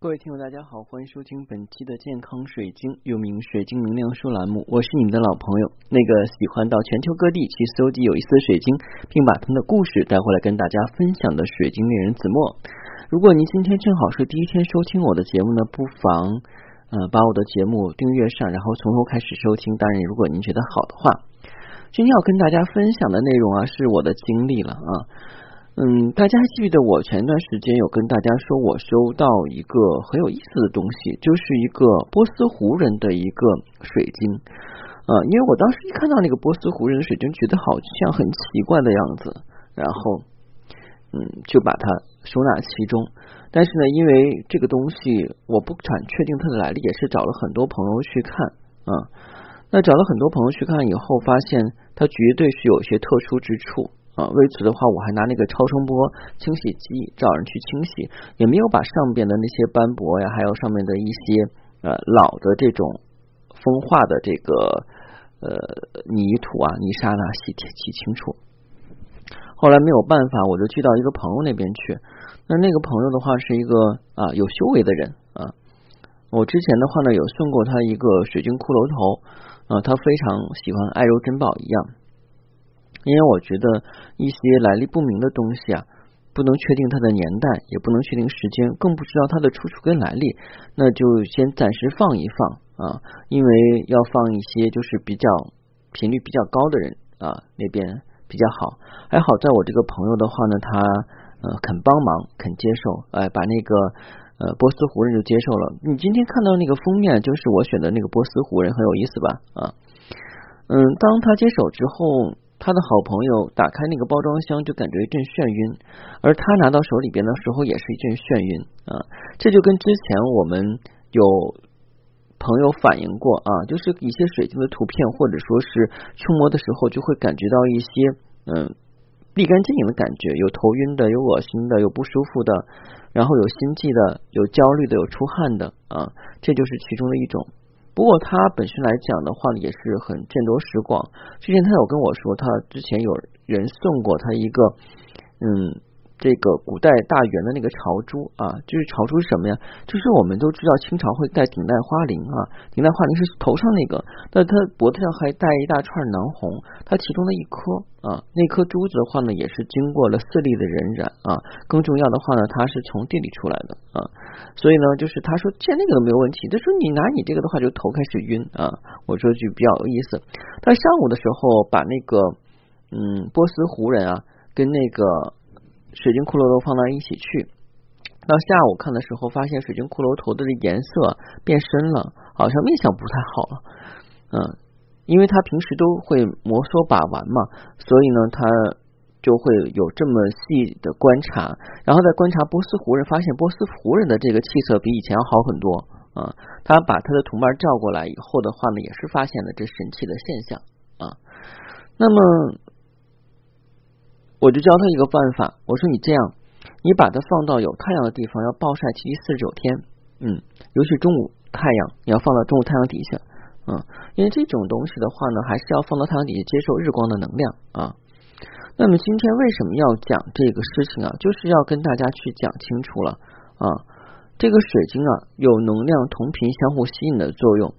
各位听友，大家好，欢迎收听本期的健康水晶，又名水晶能量书栏目。我是你们的老朋友，那个喜欢到全球各地去搜集有意思的水晶，并把他们的故事带回来跟大家分享的水晶猎人子墨。如果您今天正好是第一天收听我的节目呢，不妨呃把我的节目订阅上，然后从头开始收听。当然，如果您觉得好的话，今天要跟大家分享的内容啊，是我的经历了啊。嗯，大家还记得我前段时间有跟大家说，我收到一个很有意思的东西，就是一个波斯湖人的一个水晶啊。因为我当时一看到那个波斯湖人的水晶，觉得好像很奇怪的样子，然后嗯就把它收纳其中。但是呢，因为这个东西我不敢确定它的来历，也是找了很多朋友去看啊。那找了很多朋友去看以后，发现它绝对是有些特殊之处。为此的话，我还拿那个超声波清洗机找人去清洗，也没有把上边的那些斑驳呀，还有上面的一些呃老的这种风化的这个呃泥土啊泥沙呢洗洗清楚。后来没有办法，我就去到一个朋友那边去。那那个朋友的话是一个啊有修为的人啊。我之前的话呢有送过他一个水晶骷髅头啊，他非常喜欢爱如珍宝一样。因为我觉得一些来历不明的东西啊，不能确定它的年代，也不能确定时间，更不知道它的出处跟来历，那就先暂时放一放啊。因为要放一些就是比较频率比较高的人啊那边比较好。还好在我这个朋友的话呢，他呃肯帮忙，肯接受，哎，把那个呃波斯湖人就接受了。你今天看到那个封面，就是我选的那个波斯湖人，很有意思吧？啊，嗯，当他接手之后。他的好朋友打开那个包装箱，就感觉一阵眩晕，而他拿到手里边的时候，也是一阵眩晕啊。这就跟之前我们有朋友反映过啊，就是一些水晶的图片，或者说是触摸的时候，就会感觉到一些嗯立竿见影的感觉，有头晕的，有恶心的，有不舒服的，然后有心悸的，有焦虑的，有出汗的啊，这就是其中的一种。不过他本身来讲的话呢，也是很见多识广。之前他有跟我说，他之前有人送过他一个，嗯。这个古代大圆的那个朝珠啊，就是朝珠是什么呀？就是我们都知道清朝会戴顶戴花翎啊，顶戴花翎是头上那个，那它脖子上还戴一大串囊红，它其中的一颗啊，那颗珠子的话呢，也是经过了四粒的荏苒啊，更重要的话呢，它是从地里出来的啊，所以呢，就是他说见那个都没有问题，他说你拿你这个的话就头开始晕啊，我说句比较有意思，他上午的时候把那个嗯波斯湖人啊跟那个。水晶骷髅头放到一起去，到下午看的时候，发现水晶骷髅头的颜色变深了，好像面相不太好了。嗯，因为他平时都会摩挲把玩嘛，所以呢，他就会有这么细的观察，然后再观察波斯湖人，发现波斯湖人的这个气色比以前要好很多啊。他把他的同伴叫过来以后的话呢，也是发现了这神奇的现象啊。那么。我就教他一个办法，我说你这样，你把它放到有太阳的地方，要暴晒七七四十九天，嗯，尤其中午太阳，你要放到中午太阳底下，嗯，因为这种东西的话呢，还是要放到太阳底下接受日光的能量啊。那么今天为什么要讲这个事情啊？就是要跟大家去讲清楚了啊，这个水晶啊，有能量同频相互吸引的作用。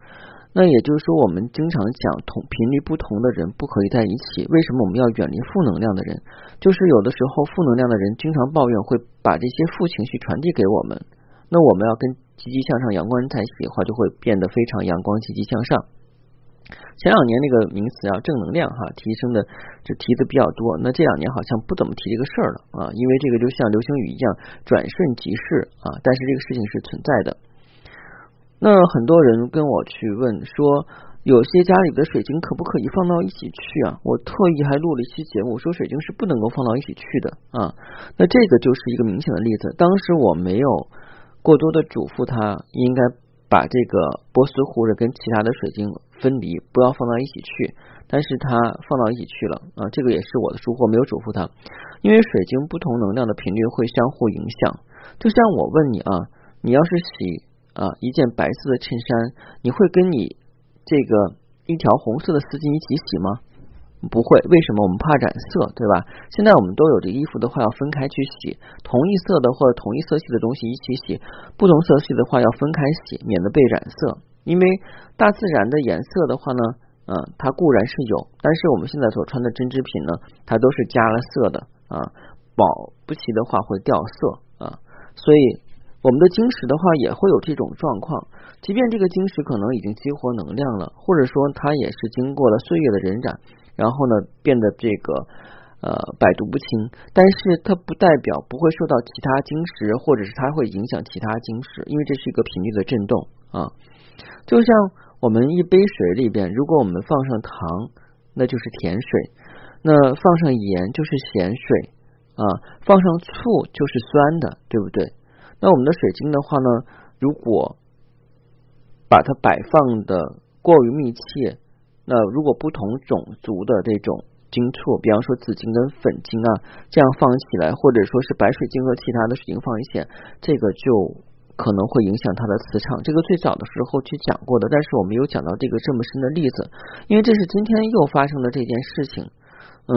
那也就是说，我们经常讲同频率不同的人不可以在一起。为什么我们要远离负能量的人？就是有的时候负能量的人经常抱怨，会把这些负情绪传递给我们。那我们要跟积极向上、阳光人在一起的话，就会变得非常阳光、积极向上。前两年那个名词啊，正能量哈，提升的就提的比较多。那这两年好像不怎么提这个事儿了啊，因为这个就像流星雨一样，转瞬即逝啊。但是这个事情是存在的。那很多人跟我去问说，有些家里的水晶可不可以放到一起去啊？我特意还录了一期节目，说水晶是不能够放到一起去的啊。那这个就是一个明显的例子。当时我没有过多的嘱咐他，应该把这个波斯湖人跟其他的水晶分离，不要放到一起去。但是他放到一起去了啊，这个也是我的疏忽，没有嘱咐他。因为水晶不同能量的频率会相互影响。就像我问你啊，你要是洗。啊，一件白色的衬衫，你会跟你这个一条红色的丝巾一起洗吗？不会，为什么？我们怕染色，对吧？现在我们都有这衣服的话，要分开去洗，同一色的或者同一色系的东西一起洗，不同色系的话要分开洗，免得被染色。因为大自然的颜色的话呢，嗯，它固然是有，但是我们现在所穿的针织品呢，它都是加了色的啊，保不齐的话会掉色啊，所以我们的晶石的话也会有这种状况。即便这个晶石可能已经激活能量了，或者说它也是经过了岁月的荏苒。然后呢，变得这个呃百毒不侵，但是它不代表不会受到其他晶石，或者是它会影响其他晶石，因为这是一个频率的震动啊。就像我们一杯水里边，如果我们放上糖，那就是甜水；那放上盐就是咸水啊，放上醋就是酸的，对不对？那我们的水晶的话呢，如果把它摆放的过于密切。那如果不同种族的这种晶簇，比方说紫晶跟粉晶啊，这样放起来，或者说是白水晶和其他的水晶放一起，这个就可能会影响它的磁场。这个最早的时候去讲过的，但是我没有讲到这个这么深的例子，因为这是今天又发生的这件事情。嗯，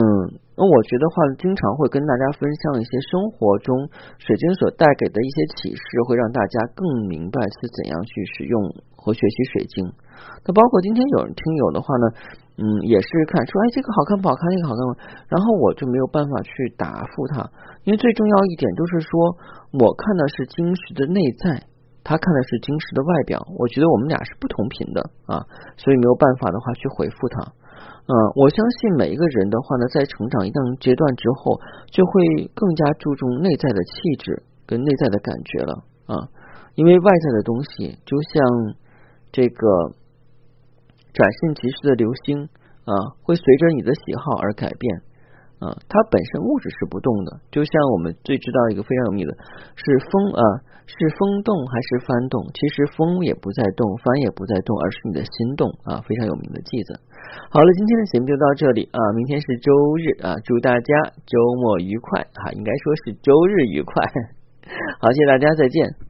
那我觉得话，经常会跟大家分享一些生活中水晶所带给的一些启示，会让大家更明白是怎样去使用和学习水晶。那包括今天有人听友的话呢，嗯，也是看说，哎，这个好看不好看，那个好看吗？然后我就没有办法去答复他，因为最重要一点就是说，我看的是晶石的内在，他看的是晶石的外表，我觉得我们俩是不同频的啊，所以没有办法的话去回复他。嗯，我相信每一个人的话呢，在成长一段阶段之后，就会更加注重内在的气质跟内在的感觉了啊，因为外在的东西就像这个。转瞬即逝的流星啊，会随着你的喜好而改变啊。它本身物质是不动的，就像我们最知道一个非常有名的，是风啊，是风动还是幡动？其实风也不在动，幡也不在动，而是你的心动啊。非常有名的句子。好了，今天的节目就到这里啊。明天是周日啊，祝大家周末愉快啊，应该说是周日愉快。好，谢谢大家，再见。